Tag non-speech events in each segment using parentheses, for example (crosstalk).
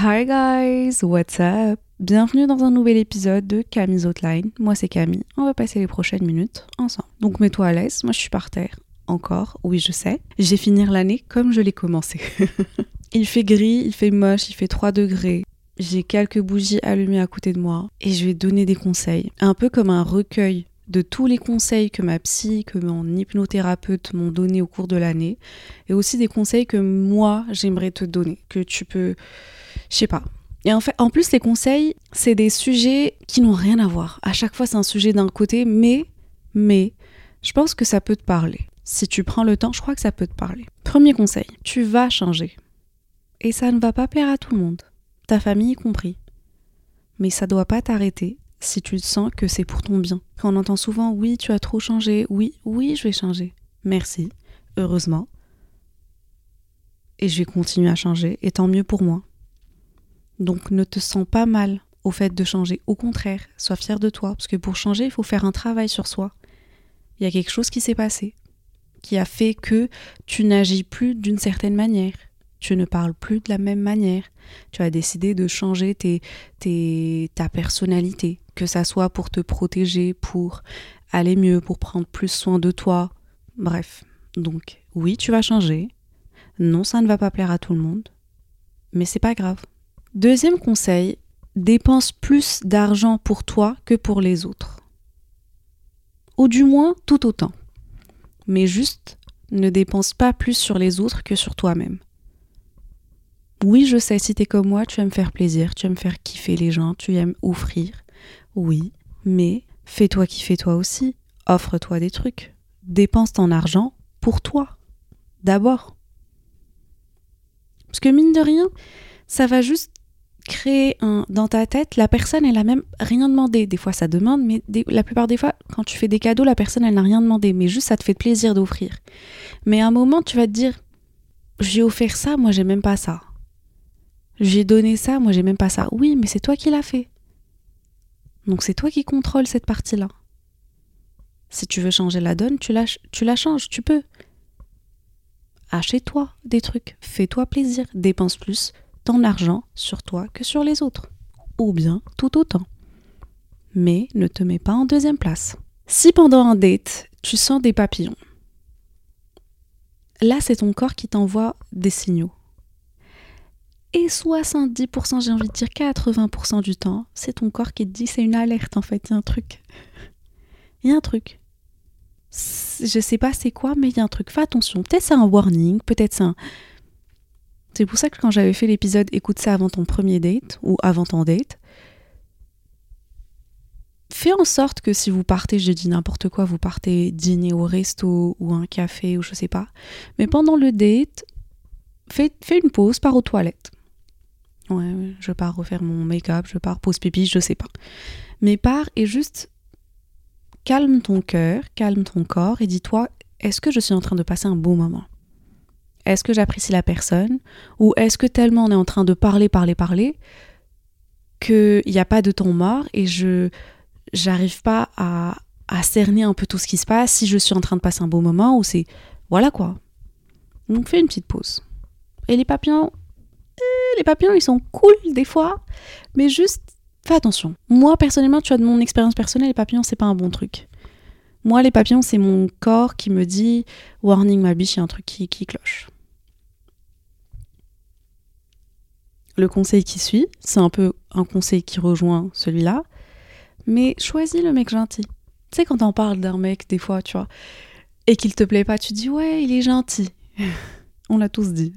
Hi guys, what's up? Bienvenue dans un nouvel épisode de Camille's Outline. Moi c'est Camille, on va passer les prochaines minutes ensemble. Donc mets-toi à l'aise, moi je suis par terre. Encore, oui je sais. J'ai finir l'année comme je l'ai commencé. (laughs) il fait gris, il fait moche, il fait 3 degrés. J'ai quelques bougies allumées à côté de moi et je vais donner des conseils. Un peu comme un recueil de tous les conseils que ma psy, que mon hypnothérapeute m'ont donné au cours de l'année, et aussi des conseils que moi j'aimerais te donner, que tu peux, je sais pas. Et en fait, en plus les conseils, c'est des sujets qui n'ont rien à voir. À chaque fois, c'est un sujet d'un côté, mais, mais, je pense que ça peut te parler. Si tu prends le temps, je crois que ça peut te parler. Premier conseil, tu vas changer. Et ça ne va pas plaire à tout le monde, ta famille compris. Mais ça doit pas t'arrêter si tu sens que c'est pour ton bien. Quand on entend souvent oui, tu as trop changé, oui, oui, je vais changer. Merci, heureusement. Et je vais continuer à changer, et tant mieux pour moi. Donc ne te sens pas mal au fait de changer. Au contraire, sois fier de toi, parce que pour changer, il faut faire un travail sur soi. Il y a quelque chose qui s'est passé, qui a fait que tu n'agis plus d'une certaine manière. Tu ne parles plus de la même manière. Tu as décidé de changer tes, ta personnalité, que ça soit pour te protéger, pour aller mieux, pour prendre plus soin de toi. Bref. Donc, oui, tu vas changer. Non, ça ne va pas plaire à tout le monde. Mais c'est pas grave. Deuxième conseil, dépense plus d'argent pour toi que pour les autres. Ou du moins tout autant. Mais juste, ne dépense pas plus sur les autres que sur toi-même. Oui, je sais, si t'es comme moi, tu aimes faire plaisir, tu aimes faire kiffer les gens, tu aimes offrir. Oui, mais fais-toi kiffer toi aussi. Offre-toi des trucs. Dépense ton argent pour toi. D'abord. Parce que mine de rien, ça va juste créer un dans ta tête, la personne elle a même rien demandé. Des fois ça demande, mais la plupart des fois quand tu fais des cadeaux, la personne elle n'a rien demandé, mais juste ça te fait plaisir d'offrir. Mais à un moment tu vas te dire, j'ai offert ça, moi j'ai même pas ça. J'ai donné ça, moi j'ai même pas ça. Oui, mais c'est toi qui l'as fait. Donc c'est toi qui contrôles cette partie-là. Si tu veux changer la donne, tu la, tu la changes, tu peux. Achète-toi des trucs, fais-toi plaisir, dépense plus ton argent sur toi que sur les autres. Ou bien tout autant. Mais ne te mets pas en deuxième place. Si pendant un date, tu sens des papillons, là c'est ton corps qui t'envoie des signaux. Et 70%, j'ai envie de dire 80% du temps, c'est ton corps qui te dit c'est une alerte en fait, il y a un truc. Il y a un truc. Je sais pas c'est quoi, mais il y a un truc. Fais attention. Peut-être c'est un warning, peut-être c'est un. C'est pour ça que quand j'avais fait l'épisode Écoute ça avant ton premier date ou avant ton date, fais en sorte que si vous partez, je dis n'importe quoi, vous partez dîner au resto ou un café ou je sais pas, mais pendant le date, fais, fais une pause, pars aux toilettes. Ouais, je pars refaire mon make-up, je pars pause pipi, je sais pas. Mais pars et juste calme ton cœur, calme ton corps et dis-toi, est-ce que je suis en train de passer un bon moment? Est-ce que j'apprécie la personne? Ou est-ce que tellement on est en train de parler, parler, parler, qu'il n'y a pas de temps mort et je j'arrive pas à, à cerner un peu tout ce qui se passe, si je suis en train de passer un bon moment ou c'est... Voilà quoi. Donc fais une petite pause. Et les papillons, les papillons, ils sont cool des fois, mais juste fais attention. Moi, personnellement, tu as de mon expérience personnelle, les papillons, c'est pas un bon truc. Moi, les papillons, c'est mon corps qui me dit Warning, ma biche, il y a un truc qui, qui cloche. Le conseil qui suit, c'est un peu un conseil qui rejoint celui-là, mais choisis le mec gentil. Tu sais, quand on parle d'un mec, des fois, tu vois, et qu'il te plaît pas, tu dis Ouais, il est gentil. (laughs) on l'a tous dit.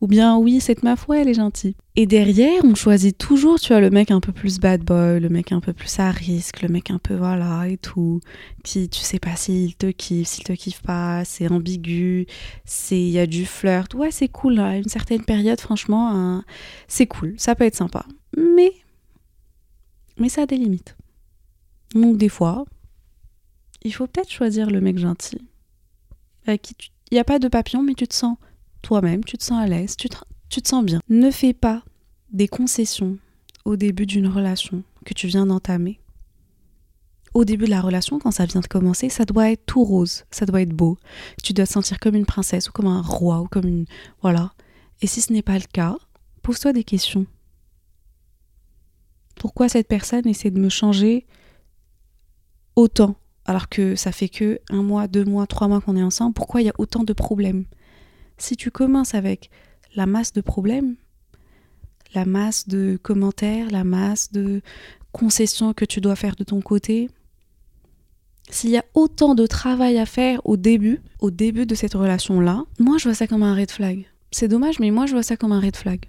Ou bien oui, cette meuf, ouais, elle est gentille. Et derrière, on choisit toujours, tu vois, le mec un peu plus bad boy, le mec un peu plus à risque, le mec un peu voilà et tout. Qui, tu sais pas s'il te kiffe, s'il te kiffe pas, c'est ambigu, c'est il y a du flirt. Ouais, c'est cool, à une certaine période, franchement, c'est cool, ça peut être sympa. Mais, mais ça a des limites. Donc des fois, il faut peut-être choisir le mec gentil. Avec qui il n'y a pas de papillon, mais tu te sens toi-même, tu te sens à l'aise, tu te, sens bien. Ne fais pas des concessions au début d'une relation que tu viens d'entamer. Au début de la relation, quand ça vient de commencer, ça doit être tout rose, ça doit être beau. Tu dois te sentir comme une princesse ou comme un roi ou comme une... Voilà. Et si ce n'est pas le cas, pose-toi des questions. Pourquoi cette personne essaie de me changer autant alors que ça fait que un mois, deux mois, trois mois qu'on est ensemble? Pourquoi il y a autant de problèmes? Si tu commences avec la masse de problèmes, la masse de commentaires, la masse de concessions que tu dois faire de ton côté. S'il y a autant de travail à faire au début, au début de cette relation-là, moi je vois ça comme un red flag. C'est dommage, mais moi je vois ça comme un red flag.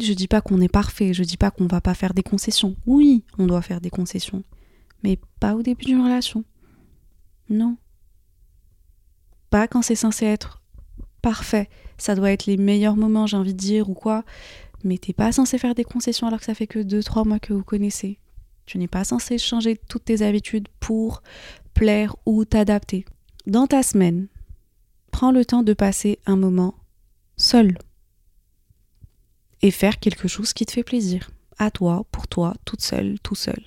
Je dis pas qu'on est parfait, je dis pas qu'on va pas faire des concessions. Oui, on doit faire des concessions, mais pas au début d'une relation. Non. Pas quand c'est censé être parfait. Ça doit être les meilleurs moments, j'ai envie de dire, ou quoi. Mais t'es pas censé faire des concessions alors que ça fait que 2-3 mois que vous connaissez. Tu n'es pas censé changer toutes tes habitudes pour plaire ou t'adapter. Dans ta semaine, prends le temps de passer un moment seul et faire quelque chose qui te fait plaisir. À toi, pour toi, toute seule, tout seul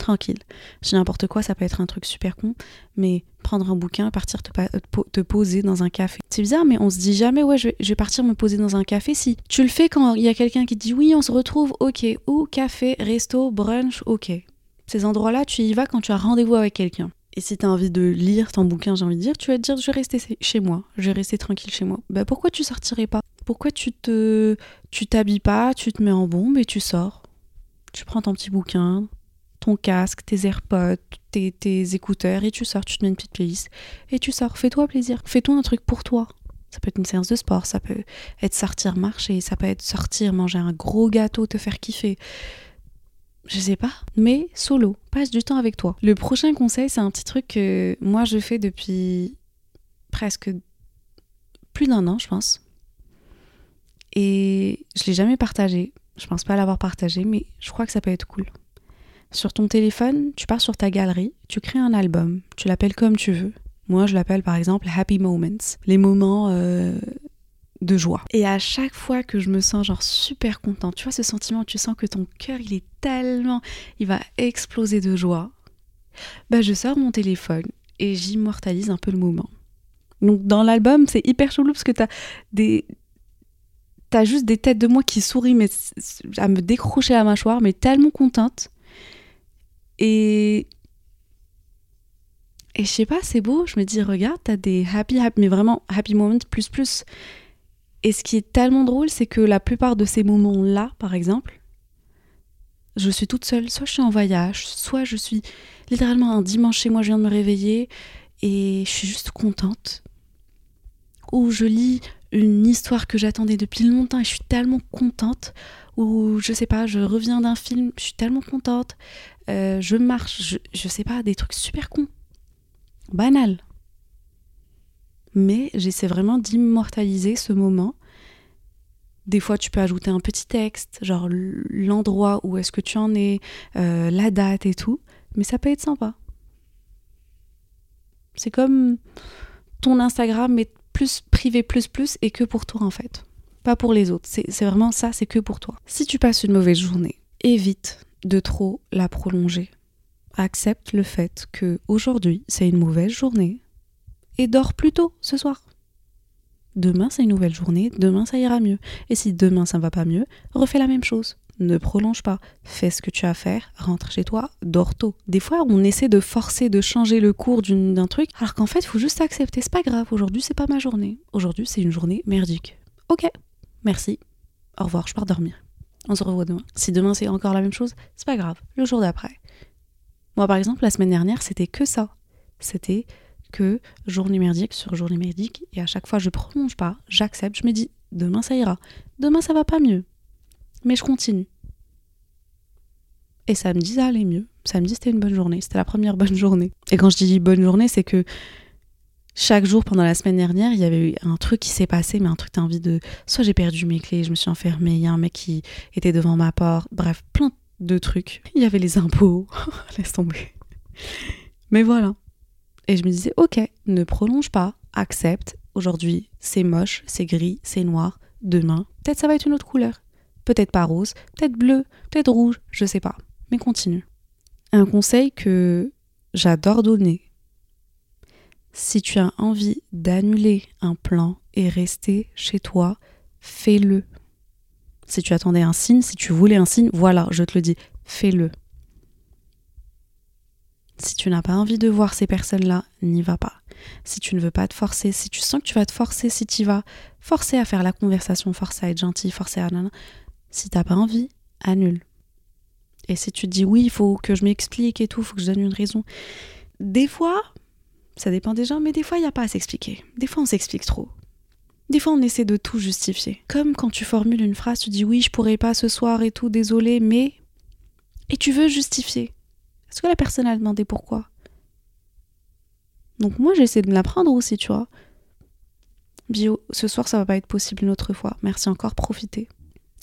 tranquille. Je n'importe quoi, ça peut être un truc super con, mais prendre un bouquin, partir te, te poser dans un café. C'est bizarre, mais on se dit jamais, ouais, je vais, partir me poser dans un café. Si tu le fais quand il y a quelqu'un qui dit oui, on se retrouve, ok, ou café, resto, brunch, ok. Ces endroits-là, tu y vas quand tu as rendez-vous avec quelqu'un. Et si tu as envie de lire ton bouquin, j'ai envie de dire, tu vas te dire, je vais rester chez moi, je vais rester tranquille chez moi. Bah pourquoi tu sortirais pas? Pourquoi tu te, tu t'habilles pas, tu te mets en bombe et tu sors? Tu prends ton petit bouquin, ton casque, tes AirPods, tes, écouteurs et tu sors, tu te mets une petite playlist et tu sors. Fais-toi plaisir. Fais-toi un truc pour toi. Ça peut être une séance de sport, ça peut être sortir marcher, ça peut être sortir manger un gros gâteau, te faire kiffer. Je sais pas, mais solo, passe du temps avec toi. Le prochain conseil, c'est un petit truc que moi je fais depuis presque plus d'un an, je pense. Et je l'ai jamais partagé. Je pense pas l'avoir partagé, mais je crois que ça peut être cool. Sur ton téléphone, tu pars sur ta galerie, tu crées un album, tu l'appelles comme tu veux. Moi, je l'appelle par exemple Happy Moments, les moments euh, de joie. Et à chaque fois que je me sens genre super contente, tu vois ce sentiment, tu sens que ton cœur il est tellement, il va exploser de joie. Bah, je sors mon téléphone et j'immortalise un peu le moment. Donc dans l'album, c'est hyper chelou parce que t'as des t'as juste des têtes de moi qui sourient mais à me décrocher la mâchoire, mais tellement contente et. Je sais pas, c'est beau. Je me dis, regarde, t'as des happy, happy, mais vraiment happy moments plus plus. Et ce qui est tellement drôle, c'est que la plupart de ces moments-là, par exemple, je suis toute seule. Soit je suis en voyage, soit je suis littéralement un dimanche chez moi, je viens de me réveiller et je suis juste contente. Ou je lis une histoire que j'attendais depuis longtemps et je suis tellement contente. Ou je sais pas, je reviens d'un film, je suis tellement contente. Euh, je marche, je, sais pas, des trucs super cons, banal. Mais j'essaie vraiment d'immortaliser ce moment. Des fois, tu peux ajouter un petit texte, genre l'endroit où est-ce que tu en es, euh, la date et tout. Mais ça peut être sympa. C'est comme ton Instagram, mais plus privé, plus plus, et que pour toi en fait. Pas pour les autres. C'est vraiment ça, c'est que pour toi. Si tu passes une mauvaise journée, évite de trop la prolonger. Accepte le fait que aujourd'hui c'est une mauvaise journée et dors plus tôt ce soir. Demain c'est une nouvelle journée, demain ça ira mieux. Et si demain ça ne va pas mieux, refais la même chose. Ne prolonge pas, fais ce que tu as à faire, rentre chez toi, dors tôt. Des fois, on essaie de forcer de changer le cours d'un truc, alors qu'en fait, il faut juste accepter. C'est pas grave, aujourd'hui, c'est pas ma journée. Aujourd'hui, c'est une journée merdique. Ok, merci, au revoir, je pars dormir. On se revoit demain. Si demain c'est encore la même chose, c'est pas grave. Le jour d'après. Moi par exemple, la semaine dernière, c'était que ça. C'était que journée merdique sur journée merdique, et à chaque fois je prolonge pas, j'accepte, je me dis demain ça ira, demain ça va pas mieux, mais je continue. Et samedi ça allait mieux, samedi c'était une bonne journée, c'était la première bonne journée. Et quand je dis bonne journée, c'est que chaque jour pendant la semaine dernière, il y avait eu un truc qui s'est passé, mais un truc, t'as envie de. Soit j'ai perdu mes clés, je me suis enfermée, il y a un mec qui était devant ma porte, bref, plein de trucs. Il y avait les impôts, (laughs) laisse tomber. Mais voilà. Et je me disais, ok, ne prolonge pas, accepte. Aujourd'hui, c'est moche, c'est gris, c'est noir. Demain, peut-être ça va être une autre couleur. Peut-être pas rose, peut-être bleu, peut-être rouge, je sais pas. Mais continue. Un conseil que j'adore donner si tu as envie d'annuler un plan et rester chez toi, fais-le. Si tu attendais un signe, si tu voulais un signe, voilà, je te le dis, fais-le. Si tu n'as pas envie de voir ces personnes-là, n'y va pas. Si tu ne veux pas te forcer, si tu sens que tu vas te forcer, si tu vas forcer à faire la conversation, forcer à être gentil, forcer à... Si t'as pas envie, annule. Et si tu te dis oui, il faut que je m'explique et tout, faut que je donne une raison. Des fois, ça dépend des gens, mais des fois, il n'y a pas à s'expliquer. Des fois, on s'explique trop. Des fois, on essaie de tout justifier. Comme quand tu formules une phrase, tu dis oui, je pourrais pas ce soir et tout, désolé, mais. Et tu veux justifier. Est-ce que la personne a demandé pourquoi? Donc, moi, j'essaie de me l'apprendre aussi, tu vois. Bio, ce soir, ça va pas être possible une autre fois. Merci encore, profitez.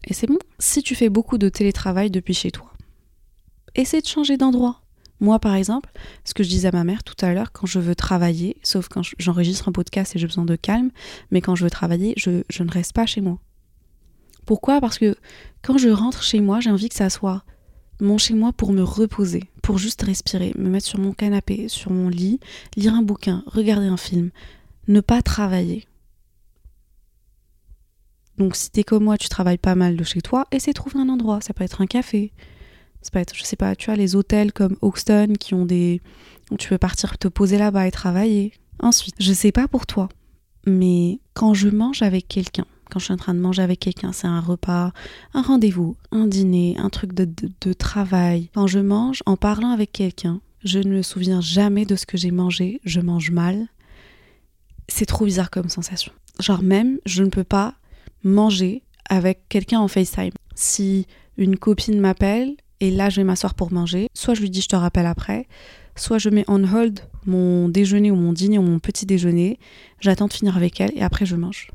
Et c'est bon. Si tu fais beaucoup de télétravail depuis chez toi, essaie de changer d'endroit. Moi, par exemple, ce que je disais à ma mère tout à l'heure, quand je veux travailler, sauf quand j'enregistre un podcast et j'ai besoin de calme, mais quand je veux travailler, je, je ne reste pas chez moi. Pourquoi? Parce que quand je rentre chez moi, j'ai envie que ça soit mon chez moi pour me reposer, pour juste respirer, me mettre sur mon canapé, sur mon lit, lire un bouquin, regarder un film, ne pas travailler. Donc si t'es comme moi, tu travailles pas mal de chez toi, essaie de trouver un endroit. Ça peut être un café, ça peut être, je sais pas, tu vois, les hôtels comme Hoxton qui ont des. où tu peux partir te poser là-bas et travailler. Ensuite, je sais pas pour toi, mais quand je mange avec quelqu'un, quand je suis en train de manger avec quelqu'un, c'est un repas, un rendez-vous, un dîner, un truc de, de, travail. Quand je mange en parlant avec quelqu'un, je ne me souviens jamais de ce que j'ai mangé, je mange mal. C'est trop bizarre comme sensation. Genre même, je ne peux pas manger avec quelqu'un en FaceTime. Si une copine m'appelle et là je vais m'asseoir pour manger. Soit je lui dis je te rappelle après, soit je mets on hold mon déjeuner ou mon dîner ou mon petit déjeuner, j'attends de finir avec elle et après je mange.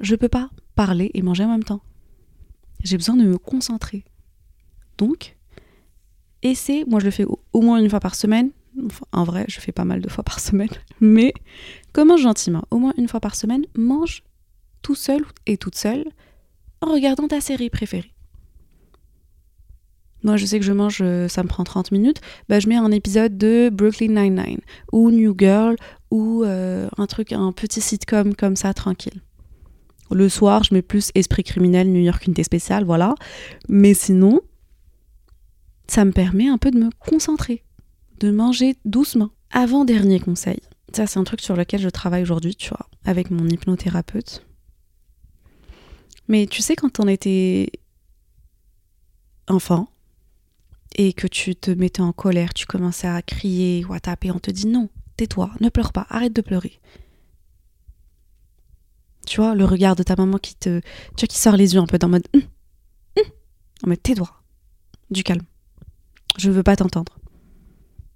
Je peux pas parler et manger en même temps. J'ai besoin de me concentrer. Donc, essaie, moi je le fais au, moins une fois par semaine. en vrai, je fais pas mal de fois par (laughs) semaine, mais commence gentiment. Au moins une fois par semaine, mange tout seul et toute seule en regardant ta série préférée. Moi, je sais que je mange, euh, ça me prend 30 minutes. Bah, je mets un épisode de Brooklyn Nine-Nine ou New Girl ou euh, un truc, un petit sitcom comme ça, tranquille. Le soir, je mets plus Esprit criminel, New York Unité spéciale, voilà. Mais sinon, ça me permet un peu de me concentrer, de manger doucement. Avant-dernier conseil. Ça, c'est un truc sur lequel je travaille aujourd'hui, tu vois, avec mon hypnothérapeute. Mais tu sais, quand on était enfant, et que tu te mettais en colère, tu commençais à crier ou à taper, on te dit non, tais-toi, ne pleure pas, arrête de pleurer. Tu vois, le regard de ta maman qui te. Tu vois, qui sort les yeux un peu dans mode. Hum, hum, en mode tais-toi, du calme. Je ne veux pas t'entendre.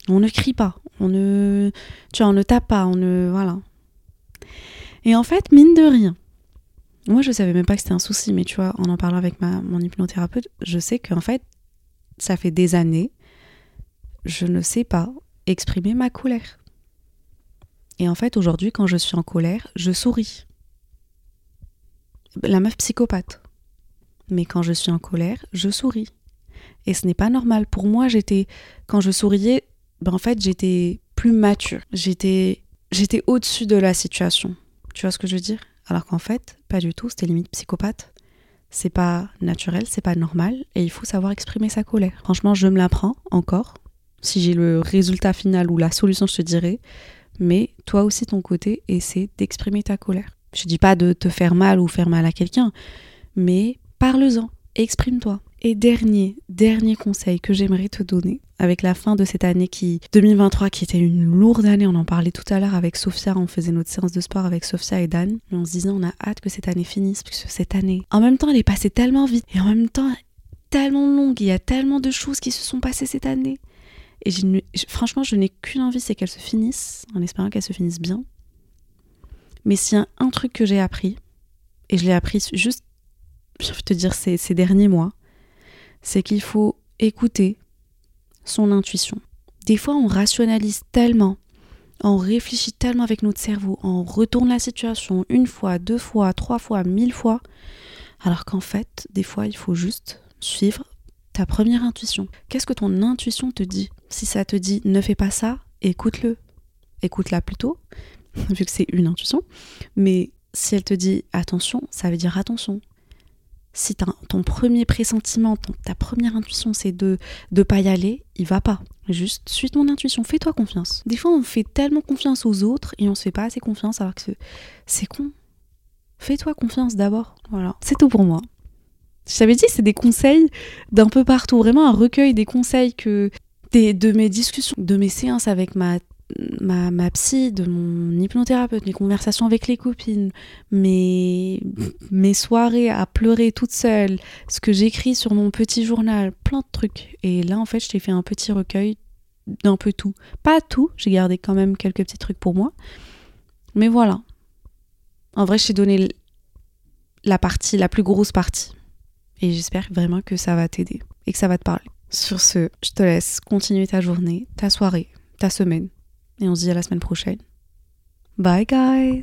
On ne crie pas, on ne. Tu vois, on ne tape pas, on ne. Voilà. Et en fait, mine de rien, moi je savais même pas que c'était un souci, mais tu vois, en en parlant avec ma, mon hypnothérapeute, je sais qu'en fait, ça fait des années, je ne sais pas exprimer ma colère. Et en fait, aujourd'hui, quand je suis en colère, je souris. La meuf psychopathe. Mais quand je suis en colère, je souris. Et ce n'est pas normal. Pour moi, j'étais. Quand je souriais, ben en fait, j'étais plus mature. J'étais. J'étais au-dessus de la situation. Tu vois ce que je veux dire? Alors qu'en fait, pas du tout. C'était limite psychopathe c'est pas naturel, c'est pas normal, et il faut savoir exprimer sa colère. Franchement, je me l'apprends encore. Si j'ai le résultat final ou la solution, je te dirai. Mais toi aussi, ton côté, essaie d'exprimer ta colère. Je dis pas de te faire mal ou faire mal à quelqu'un, mais parle-en, exprime-toi. Et dernier, dernier conseil que j'aimerais te donner, avec la fin de cette année qui 2023 qui était une lourde année. On en parlait tout à l'heure avec Sophia, on faisait notre séance de sport avec Sophia et Dan, et on se disait on a hâte que cette année finisse puisque cette année, en même temps, elle est passée tellement vite et en même temps tellement longue. Il y a tellement de choses qui se sont passées cette année. Et franchement, je n'ai qu'une envie, c'est qu'elle se finisse, en espérant qu'elle se finisse bien. Mais s'il y a un truc que j'ai appris, et je l'ai appris juste, je vais te dire, ces derniers mois, c'est qu'il faut écouter son intuition. Des fois, on rationalise tellement, on réfléchit tellement avec notre cerveau, on retourne la situation une fois, deux fois, trois fois, mille fois, alors qu'en fait, des fois, il faut juste suivre ta première intuition. Qu'est-ce que ton intuition te dit? Si ça te dit ne fais pas ça, écoute-le. Écoute-la plutôt, (laughs) vu que c'est une intuition. Mais si elle te dit attention, ça veut dire attention. Si ton premier pressentiment, ta première intuition, c'est de ne pas y aller, il va pas. Juste suis ton intuition, fais-toi confiance. Des fois, on fait tellement confiance aux autres et on se fait pas assez confiance alors que c'est con. Fais-toi confiance d'abord. Voilà. C'est tout pour moi. Je t'avais dit, c'est des conseils d'un peu partout, vraiment un recueil des conseils que des, de mes discussions, de mes séances avec ma, ma, ma psy, de mon hypnothérapeute, mes conversations avec les copines, mes, mes soirées à pleurer toute seule, ce que j'écris sur mon petit journal, plein de trucs. Et là, en fait, je t'ai fait un petit recueil d'un peu tout. Pas tout, j'ai gardé quand même quelques petits trucs pour moi. Mais voilà. En vrai, je t'ai donné la partie, la plus grosse partie. Et j'espère vraiment que ça va t'aider et que ça va te parler. Sur ce, je te laisse continuer ta journée, ta soirée, ta semaine. Et on se dit à la semaine prochaine. Bye guys